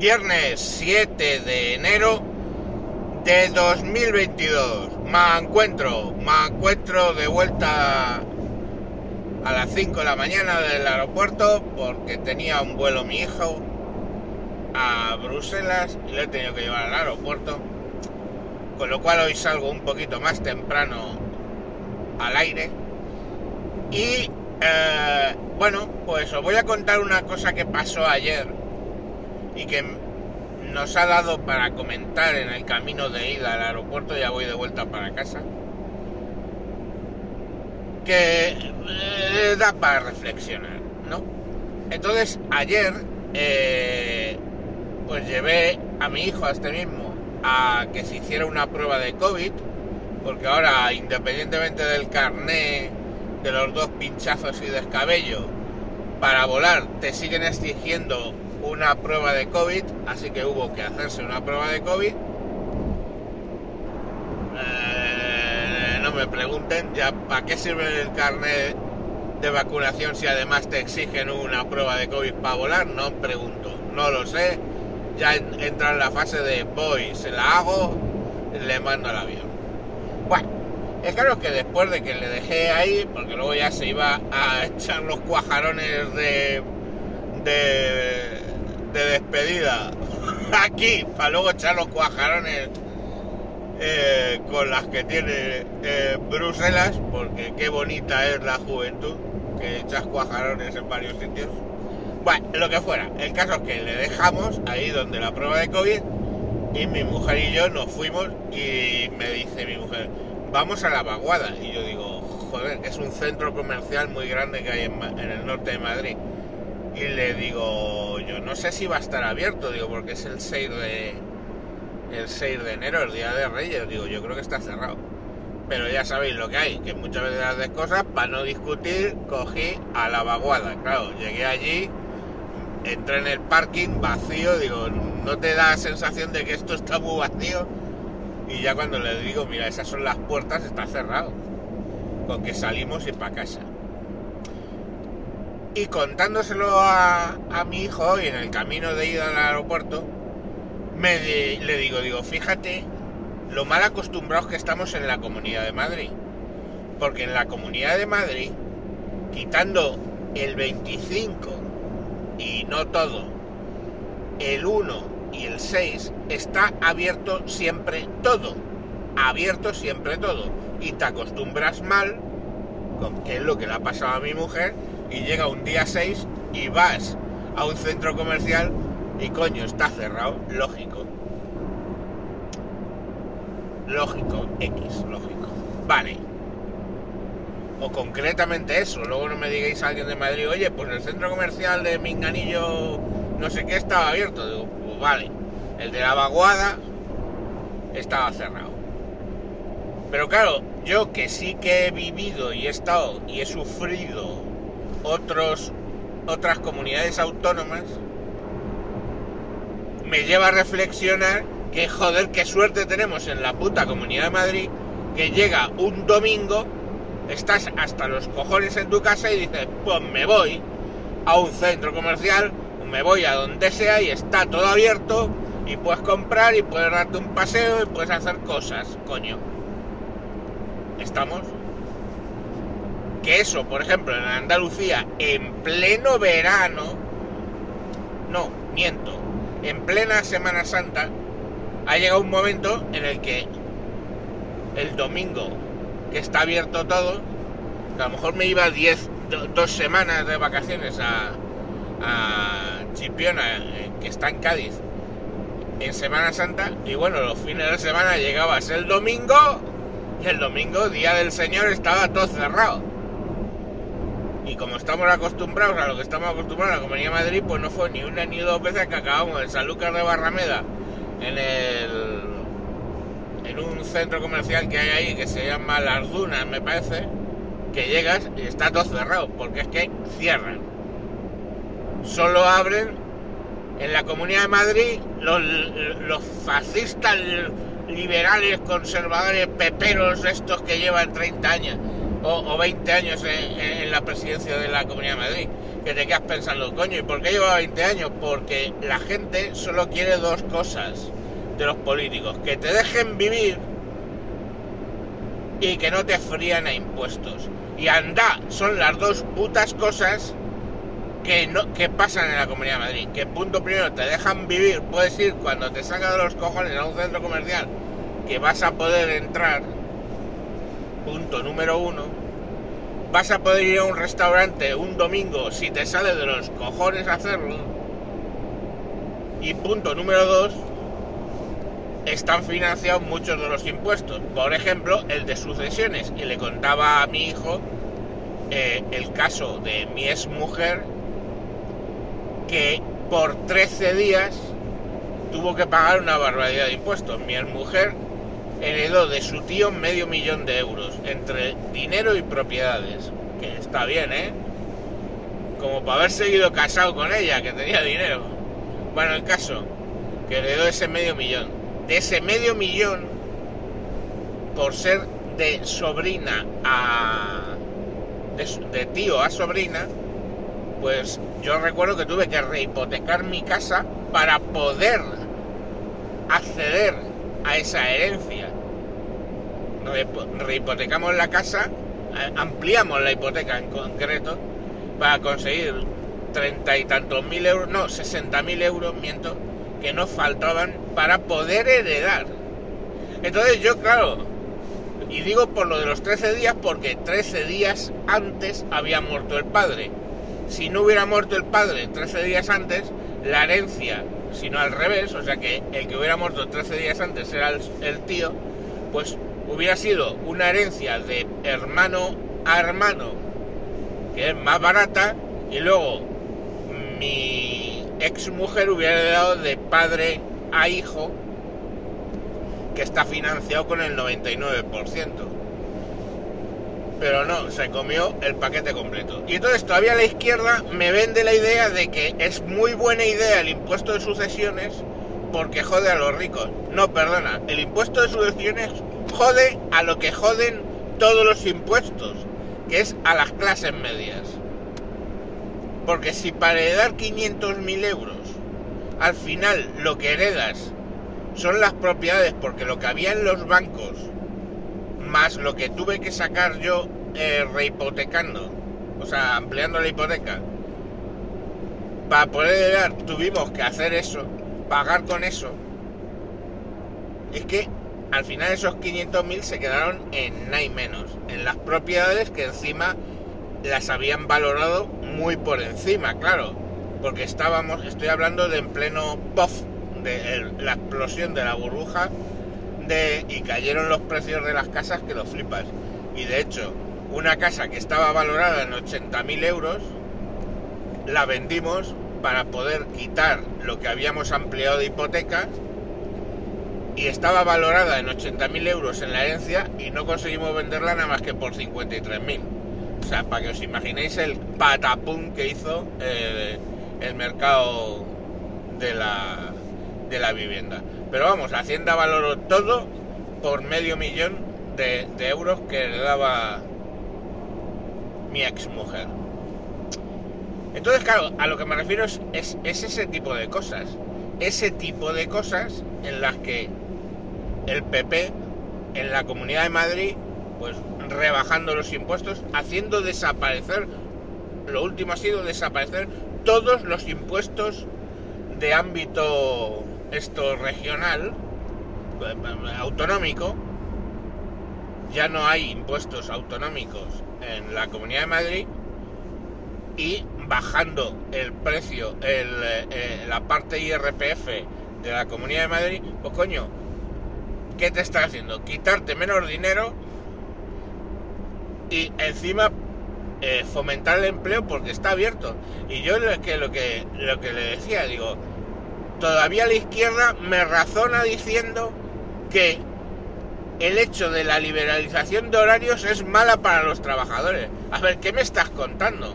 Viernes 7 de enero de 2022. Me encuentro, me encuentro de vuelta a las 5 de la mañana del aeropuerto porque tenía un vuelo mi hijo a Bruselas y lo he tenido que llevar al aeropuerto. Con lo cual hoy salgo un poquito más temprano al aire. Y eh, bueno, pues os voy a contar una cosa que pasó ayer y que nos ha dado para comentar en el camino de ida al aeropuerto, ya voy de vuelta para casa, que eh, da para reflexionar, ¿no? Entonces, ayer, eh, pues llevé a mi hijo a este mismo a que se hiciera una prueba de COVID, porque ahora, independientemente del carné, de los dos pinchazos y descabello, para volar te siguen exigiendo una prueba de COVID, así que hubo que hacerse una prueba de COVID. Eh, no me pregunten ya para qué sirve el carnet de vacunación si además te exigen una prueba de COVID para volar, no pregunto, no lo sé. Ya entra en la fase de voy, se la hago, le mando al avión. Bueno, es claro que después de que le dejé ahí, porque luego ya se iba a echar los cuajarones de, de, de despedida aquí, para luego echar los cuajarones eh, con las que tiene eh, Bruselas, porque qué bonita es la juventud, que echas cuajarones en varios sitios. Bueno, lo que fuera, el caso es que le dejamos ahí donde la prueba de COVID y mi mujer y yo nos fuimos y me dice mi mujer, vamos a la vaguada. Y yo digo, joder, es un centro comercial muy grande que hay en, en, el norte de Madrid. Y le digo, yo no sé si va a estar abierto, digo, porque es el 6 de el 6 de enero, el día de Reyes, digo, yo creo que está cerrado. Pero ya sabéis lo que hay, que muchas veces haces cosas, para no discutir, cogí a la vaguada. Claro, llegué allí, entré en el parking vacío, digo, ¿no te da sensación de que esto está muy vacío? Y ya cuando le digo, mira, esas son las puertas, está cerrado. Con que salimos y para casa. Y contándoselo a, a, mi hijo hoy en el camino de ida al aeropuerto, me le digo, digo, fíjate lo mal acostumbrados que estamos en la Comunidad de Madrid. Porque en la Comunidad de Madrid, quitando el 25 y no todo, el 1 y el 6 está abierto siempre todo. Abierto siempre todo. Y te acostumbras mal, que es lo que le ha pasado a mi mujer, y llega un día 6 y vas a un centro comercial y coño, está cerrado. Lógico. Lógico, X, lógico. Vale. O concretamente eso, luego no me digáis a alguien de Madrid, oye, pues el centro comercial de Minganillo no sé qué estaba abierto. Digo, pues vale. El de la vaguada estaba cerrado. Pero claro, yo que sí que he vivido y he estado y he sufrido otros, otras comunidades autónomas, me lleva a reflexionar que joder, qué suerte tenemos en la puta Comunidad de Madrid, que llega un domingo, estás hasta los cojones en tu casa y dices, pues me voy a un centro comercial, me voy a donde sea y está todo abierto y puedes comprar y puedes darte un paseo y puedes hacer cosas, coño. ¿Estamos? Que eso, por ejemplo, en Andalucía, en pleno verano, no, miento, en plena Semana Santa, ha llegado un momento en el que el domingo, que está abierto todo, a lo mejor me iba 10, dos semanas de vacaciones a, Chipiona, que está en Cádiz, en Semana Santa, y bueno, los fines de semana llegabas el domingo, y el domingo, Día del Señor, estaba todo cerrado. Y como estamos acostumbrados a lo que estamos acostumbrados a la Comunidad de Madrid, pues no fue ni una ni dos veces que acabamos en San Lucas de Barrameda, en el en un centro comercial que hay ahí que se llama Las Dunas, me parece, que llegas y está todo cerrado, porque es que cierran. Solo abren en la Comunidad de Madrid los, los fascistas liberales, conservadores, peperos estos que llevan 30 años o, o 20 años en, la presidencia de la Comunidad de Madrid. que te quedas pensando, coño, ¿y por qué lleva 20 años? Porque la gente solo quiere dos cosas de los políticos, que te dejen vivir y que no te frían a impuestos. Y anda, son las dos putas cosas que, no, que pasan en la Comunidad de Madrid. Que punto primero, te dejan vivir, puedes ir cuando te saca de los cojones a un centro comercial que vas a poder entrar. Punto número uno. Vas a poder ir a un restaurante un domingo si te sale de los cojones hacerlo. Y punto número dos, están financiados muchos de los impuestos. Por ejemplo, el de sucesiones. Y le contaba a mi hijo eh, el caso de mi ex mujer que por 13 días tuvo que pagar una barbaridad de impuestos. Mi ex mujer heredó de su tío medio millón de euros entre dinero y propiedades. Que está bien, ¿eh? Como para haber seguido casado con ella, que tenía dinero. Bueno, el caso, que heredó ese medio millón de ese medio millón por ser de sobrina a de, tío a sobrina pues yo recuerdo que tuve que rehipotecar mi casa para poder acceder a esa herencia rehipotecamos la casa ampliamos la hipoteca en concreto para conseguir treinta y tantos mil euros no sesenta mil euros miento que nos faltaban para poder heredar. Entonces yo, claro, y digo por lo de los 13 días porque 13 días antes había muerto el padre. Si no hubiera muerto el padre 13 días antes, la herencia, sino al revés, o sea que el que hubiera muerto 13 días antes era el, tío, pues hubiera sido una herencia de hermano a hermano, que es más barata, y luego mi ex mujer hubiera dado de padre a hijo que está financiado con el 99%. Pero no, se comió el paquete completo. Y entonces todavía la izquierda me vende la idea de que es muy buena idea el impuesto de sucesiones porque jode a los ricos. No, perdona, el impuesto de sucesiones jode a lo que joden todos los impuestos, que es a las clases medias. Porque si para heredar 500.000 euros, al final lo que heredas son las propiedades, porque lo que había en los bancos, más lo que tuve que sacar yo eh, rehipotecando, o sea, ampliando la hipoteca, para poder heredar tuvimos que hacer eso, pagar con eso. Es que al final esos 500.000 se quedaron en nada y menos, en las propiedades que encima las habían valorado muy por encima, claro, porque estábamos, estoy hablando de en pleno puff, de la explosión de la burbuja y cayeron los precios de las casas que lo flipas. Y de hecho, una casa que estaba valorada en 80.000 euros, la vendimos para poder quitar lo que habíamos ampliado de hipoteca y estaba valorada en 80.000 euros en la herencia y no conseguimos venderla nada más que por 53.000. O sea, para que os imaginéis el patapum que hizo eh, el mercado de la, de la vivienda. Pero vamos, Hacienda valoró todo por medio millón de, euros que le daba mi ex mujer. Entonces, claro, a lo que me refiero es, es, ese tipo de cosas. Ese tipo de cosas en las que el PP en la Comunidad de Madrid pues rebajando los impuestos, haciendo desaparecer, lo último ha sido desaparecer todos los impuestos de ámbito esto regional, autonómico, ya no hay impuestos autonómicos en la Comunidad de Madrid y bajando el precio, el, eh, la parte IRPF de la Comunidad de Madrid, pues coño, ¿qué te está haciendo? Quitarte menos dinero y encima eh, fomentar el empleo porque está abierto. Y yo lo que, lo que, lo que le decía, digo, todavía la izquierda me razona diciendo que el hecho de la liberalización de horarios es mala para los trabajadores. A ver, ¿qué me estás contando?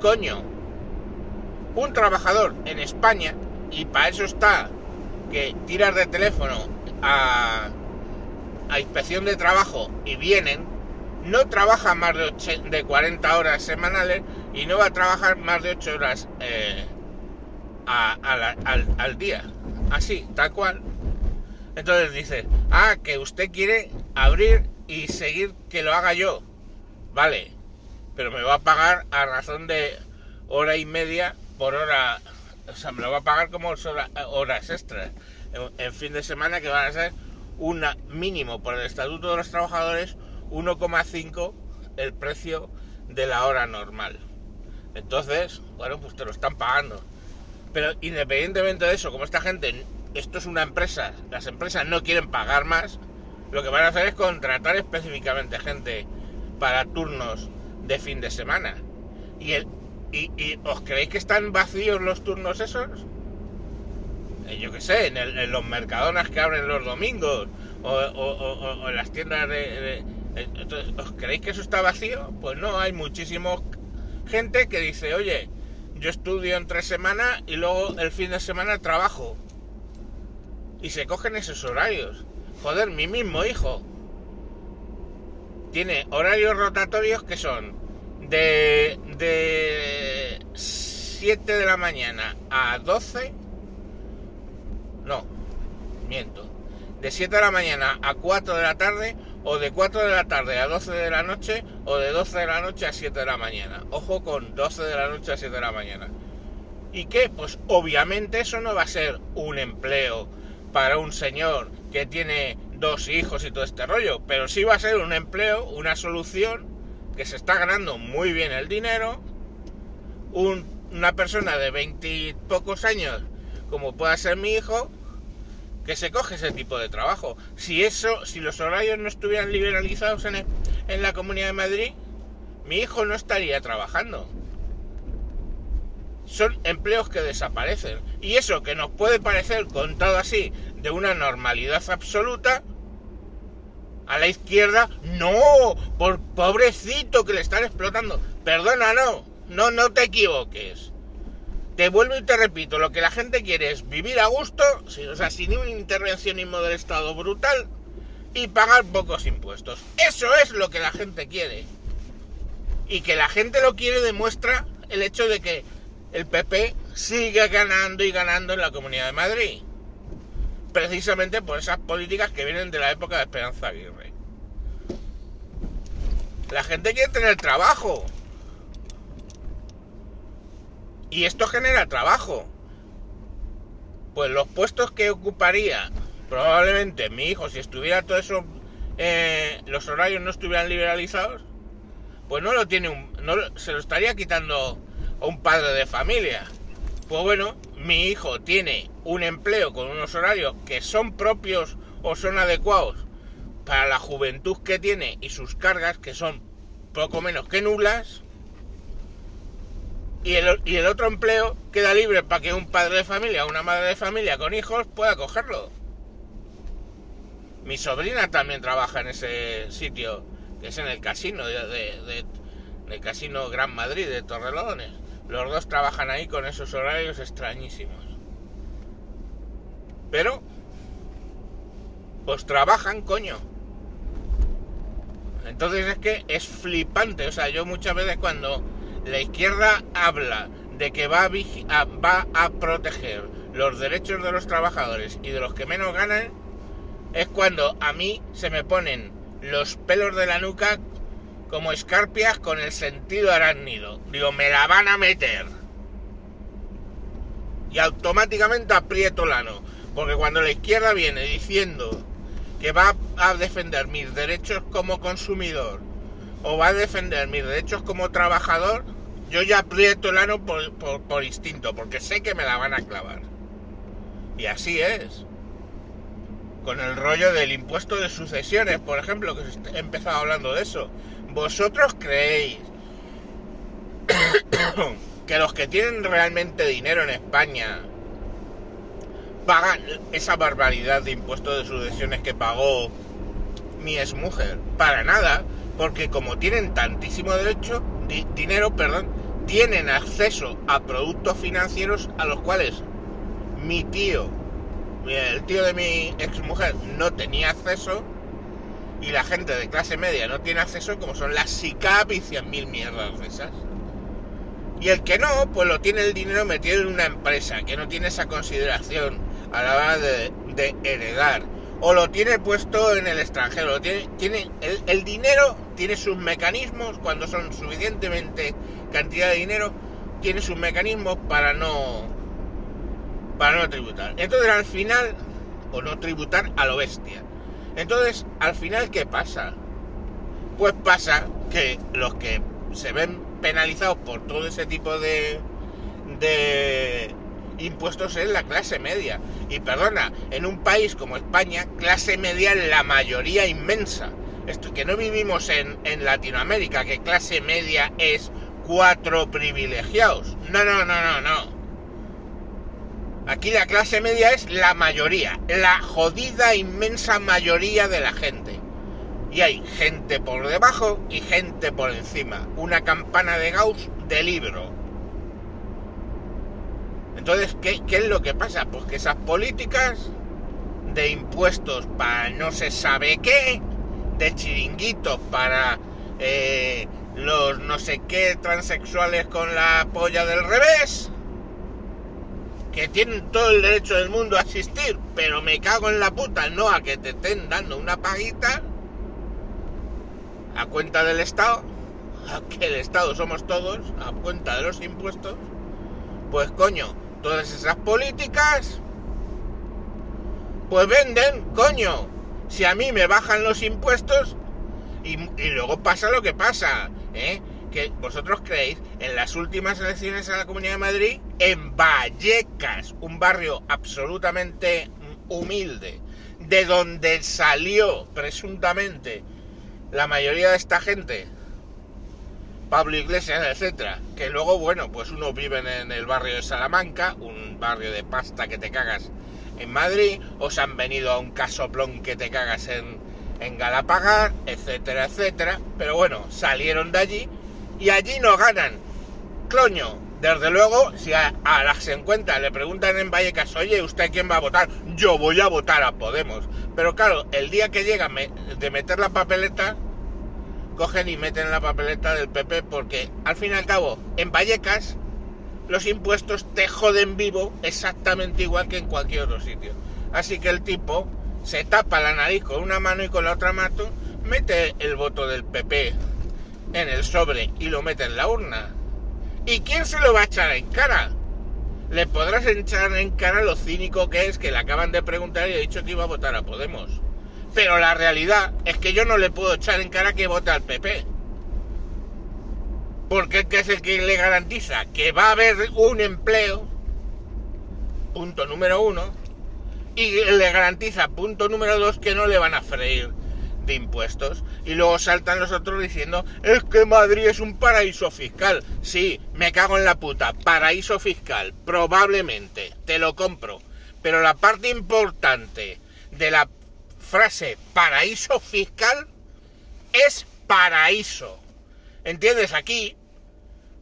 Coño, un trabajador en España, y para eso está que tiras de teléfono a, a inspección de trabajo y vienen, no trabaja más de, de 40 horas semanales y no va a trabajar más de 8 horas eh, al, al día. Así, tal cual. Entonces dice, ah, que usted quiere abrir y seguir que lo haga yo. Vale, pero me va a pagar a razón de hora y media por hora. O sea, me lo va a pagar como horas extras en, fin de semana que van a ser un mínimo por el Estatuto de los Trabajadores 1,5 el precio de la hora normal. Entonces, bueno, pues te lo están pagando. Pero independientemente de eso, como esta gente, esto es una empresa, las empresas no quieren pagar más, lo que van a hacer es contratar específicamente gente para turnos de fin de semana. ¿Y, os creéis que están vacíos los turnos esos? Eh, yo qué sé, en, los mercadonas que abren los domingos o, en las tiendas de, ¿Os creéis que eso está vacío? Pues no, hay muchísima gente que dice, oye, yo estudio en tres semanas y luego el fin de semana trabajo. Y se cogen esos horarios. Joder, mi mismo hijo tiene horarios rotatorios que son de, de 7 de la mañana a 12. No, miento. De 7 de la mañana a 4 de la tarde o de 4 de la tarde a 12 de la noche o de 12 de la noche a 7 de la mañana. Ojo con 12 de la noche a 7 de la mañana. ¿Y qué? Pues obviamente eso no va a ser un empleo para un señor que tiene dos hijos y todo este rollo, pero sí va a ser un empleo, una solución que se está ganando muy bien el dinero, una persona de veintipocos años, como pueda ser mi hijo, que se coge ese tipo de trabajo. Si eso, si los horarios no estuvieran liberalizados en, en la Comunidad de Madrid, mi hijo no estaría trabajando son empleos que desaparecen. Y eso que nos puede parecer contado así de una normalidad absoluta, a la izquierda, no, por pobrecito que le están explotando. Perdona, no, no, no te equivoques. Te vuelvo y te repito, lo que la gente quiere es vivir a gusto, o sea, sin un intervencionismo del Estado brutal y pagar pocos impuestos. Eso es lo que la gente quiere. Y que la gente lo quiere demuestra el hecho de que el PP sigue ganando y ganando en la Comunidad de Madrid. Precisamente por esas políticas que vienen de la época de Esperanza Aguirre. La gente quiere tener trabajo. Y esto genera trabajo. Pues los puestos que ocuparía probablemente mi hijo si estuviera todo eso, eh, los horarios no estuvieran liberalizados, pues no lo tiene un, no, se lo estaría quitando un padre de familia. Pues bueno, mi hijo tiene un empleo con unos horarios que son propios o son adecuados para la juventud que tiene y sus cargas que son poco menos que nulas. Y el, otro empleo queda libre para que un padre de familia o una madre de familia con hijos pueda cogerlo. Mi sobrina también trabaja en ese sitio, que es en el casino de, de, el casino Gran Madrid de Torrelodones. Los dos trabajan ahí con esos horarios extrañísimos. Pero, pues trabajan, coño. Entonces es que es flipante. O sea, yo muchas veces cuando la izquierda habla de que va a, proteger los derechos de los trabajadores y de los que menos ganan, es cuando a mí se me ponen los pelos de la nuca como escarpias con el sentido arácnido. Digo, me la van a meter. Y automáticamente aprieto el ano. Porque cuando la izquierda viene diciendo que va a defender mis derechos como consumidor o va a defender mis derechos como trabajador, yo ya aprieto el ano por, instinto, porque sé que me la van a clavar. Y así es. Con el rollo del impuesto de sucesiones, por ejemplo, que he empezado hablando de eso. ¿Vosotros creéis que los que tienen realmente dinero en España pagan esa barbaridad de impuestos de sucesiones que pagó mi exmujer? Para nada, porque como tienen tantísimo derecho, dinero, perdón, tienen acceso a productos financieros a los cuales mi tío, el tío de mi exmujer, no tenía acceso y la gente de clase media no tiene acceso como son las SICAP y 100.000 mierdas de esas. Y el que no, pues lo tiene el dinero metido en una empresa, que no tiene esa consideración a la hora de, heredar. O lo tiene puesto en el extranjero. tiene, tiene el, el dinero tiene sus mecanismos cuando son suficientemente cantidad de dinero, tiene sus mecanismos para no para no tributar. Entonces al final, o no tributar a lo bestia. Entonces, al final, ¿qué pasa? Pues pasa que los que se ven penalizados por todo ese tipo de, de impuestos es la clase media. Y perdona, en un país como España, clase media la mayoría inmensa. Esto, que no vivimos en, en Latinoamérica, que clase media es cuatro privilegiados. No, no, no, no, no. Aquí la clase media es la mayoría, la jodida inmensa mayoría de la gente. Y hay gente por debajo y gente por encima. Una campana de Gauss de libro. Entonces, ¿qué, ¿qué, es lo que pasa? Pues que esas políticas de impuestos para no se sabe qué, de chiringuitos para eh, los no sé qué transexuales con la polla del revés, que tienen todo el derecho del mundo a asistir, pero me cago en la puta, no a que te estén dando una paguita a cuenta del Estado, a que el Estado somos todos, a cuenta de los impuestos, pues coño, todas esas políticas, pues venden, coño, si a mí me bajan los impuestos y, luego pasa lo que pasa, ¿eh? que vosotros creéis, en las últimas elecciones a la Comunidad de Madrid, en Vallecas, un barrio absolutamente humilde, de donde salió presuntamente la mayoría de esta gente, Pablo Iglesias, etcétera, que luego, bueno, pues unos viven en el barrio de Salamanca, un barrio de pasta que te cagas en Madrid, os han venido a un casoplón que te cagas en, en Galapagar, etcétera, etcétera. Pero bueno, salieron de allí y allí no ganan. Cloño, desde luego, si a, las encuentras le preguntan en Vallecas, oye, ¿usted quién va a votar? Yo voy a votar a Podemos. Pero claro, el día que llega de meter la papeleta, cogen y meten la papeleta del PP porque al fin y al cabo, en Vallecas los impuestos te joden vivo exactamente igual que en cualquier otro sitio. Así que el tipo se tapa la nariz con una mano y con la otra mano mete el voto del PP en el sobre y lo mete en la urna. ¿Y quién se lo va a echar en cara? Le podrás echar en cara lo cínico que es que le acaban de preguntar y ha dicho que iba a votar a Podemos. Pero la realidad es que yo no le puedo echar en cara que vote al PP porque es el que le garantiza que va a haber un empleo, punto número uno, y le garantiza, punto número dos, que no le van a freír de impuestos. Y luego saltan los otros diciendo, es que Madrid es un paraíso fiscal. Sí, me cago en la puta, paraíso fiscal, probablemente, te lo compro. Pero la parte importante de la frase paraíso fiscal es paraíso. ¿Entiendes? Aquí,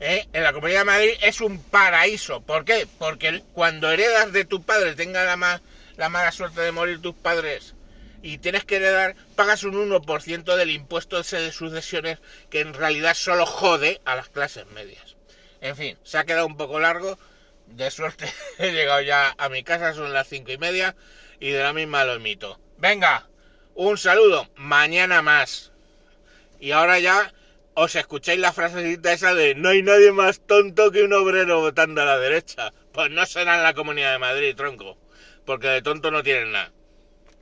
¿eh? en la Comunidad de Madrid, es un paraíso. ¿Por qué? Porque cuando heredas de tu padre, tenga la, la mala suerte de morir tus padres, y tienes que heredar, pagas un 1% del impuesto de sucesiones que en realidad solo jode a las clases medias. En fin, se ha quedado un poco largo. De suerte he llegado ya a mi casa, son las cinco y media, y de la misma lo emito. Venga, un saludo, mañana más. Y ahora ya os escucháis la frasecita esa de no hay nadie más tonto que un obrero votando a la derecha. Pues no será en la Comunidad de Madrid, tronco, porque de tonto no tienen nada.